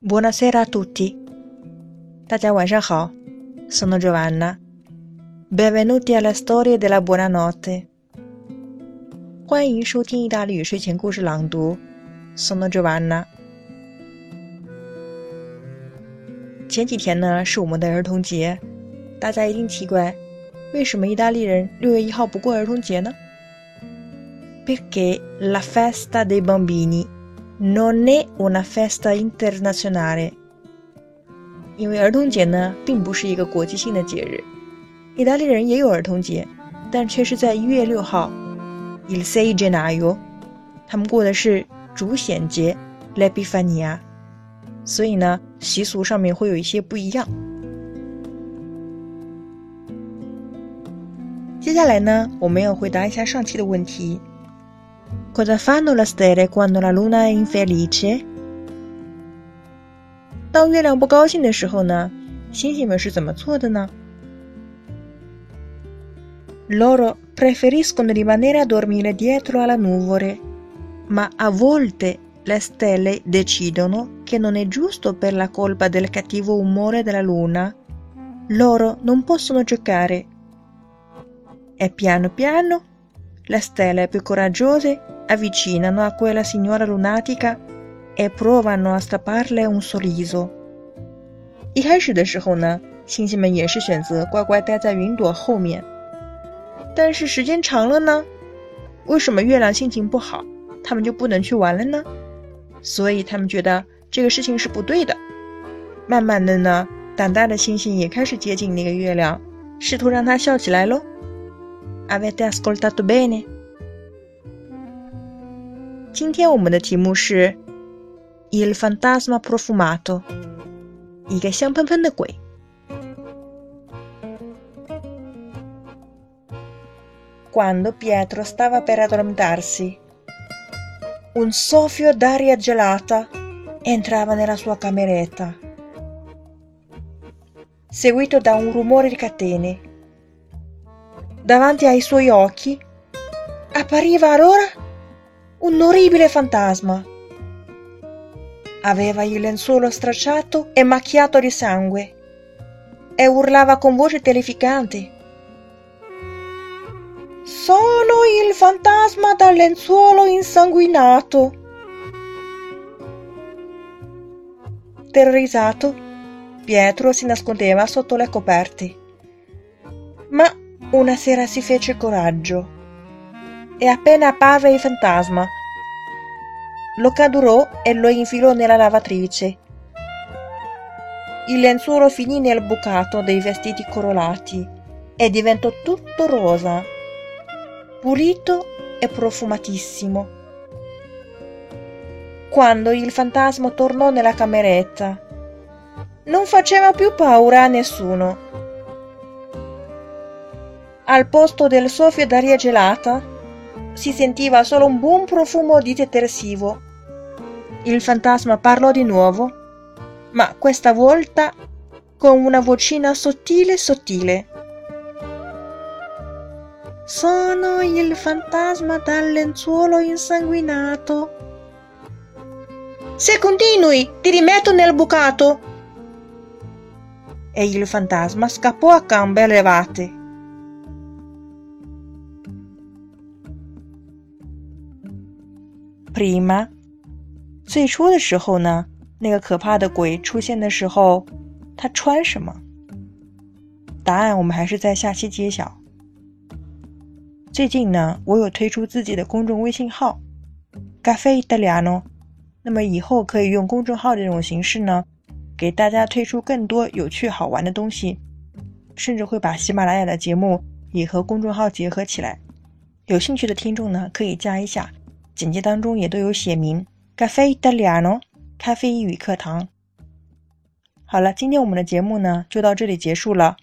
Buonasera a tutti. 大家晚上好，Sono Giovanna. Benvenuti alla storia della buonanotte. 欢迎收听意大利语睡前故事朗读，Sono Giovanna。前几天呢是我们的儿童节，大家一定奇怪，为什么意大利人六月一号不过儿童节呢？Perché la festa dei bambini non è una festa internazionale，因为儿童节呢并不是一个国际性的节日。意大利人也有儿童节，但却是在一月六号，il sei gennaio，他们过的是主显节，l'Epifania，所以呢习俗上面会有一些不一样。接下来呢，我们要回答一下上期的问题。Cosa fanno le stelle quando la luna è infelice？当月亮不高兴的时候呢，星星们是怎么做的呢？Loro preferiscono rimanere a dormire dietro alla nuvole, ma a volte le stelle decidono che non è giusto per la colpa del cattivo umore della luna. Loro non possono giocare. E piano piano le stelle più coraggiose avvicinano a quella signora lunatica e provano a strapparle un sorriso。一开始的时候呢，星星们也是选择乖乖待在云朵后面。但是时间长了呢，为什么月亮心情不好，他们就不能去玩了呢？所以他们觉得这个事情是不对的。慢慢的呢，胆大的星星也开始接近那个月亮，试图让它笑起来喽。Avete ascoltato bene？今天我们的题目是 Il fantasma profumato，一个香喷喷的鬼。Quando Pietro stava per addormentarsi, un soffio d'aria gelata entrava nella sua cameretta, seguito da un rumore di catene. Davanti ai suoi occhi appariva allora un orribile fantasma. Aveva il lenzuolo stracciato e macchiato di sangue e urlava con voce terrificante. Sono il fantasma dal lenzuolo insanguinato. Terrorizzato, Pietro si nascondeva sotto le coperte. Ma una sera si fece coraggio e appena apparve il fantasma, lo cadurò e lo infilò nella lavatrice. Il lenzuolo finì nel bucato dei vestiti corolati e diventò tutto rosa, pulito e profumatissimo. Quando il fantasma tornò nella cameretta, non faceva più paura a nessuno. Al posto del soffio d'aria gelata, si sentiva solo un buon profumo di detersivo. Il fantasma parlò di nuovo, ma questa volta con una vocina sottile sottile. Sono il fantasma dal lenzuolo insanguinato. Se continui, ti rimetto nel bucato. E il fantasma scappò a gambe levate. prima，最初的时候呢，那个可怕的鬼出现的时候，他穿什么？答案我们还是在下期揭晓。最近呢，我有推出自己的公众微信号 “Cafe Italiano”，那么以后可以用公众号这种形式呢，给大家推出更多有趣好玩的东西，甚至会把喜马拉雅的节目也和公众号结合起来。有兴趣的听众呢，可以加一下。简介当中也都有写明 “Cafe Italiano” 咖啡英语课堂。好了，今天我们的节目呢就到这里结束了。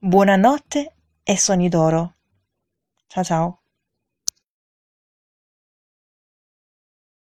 Buonanotte e soni doro。Ciao ciao。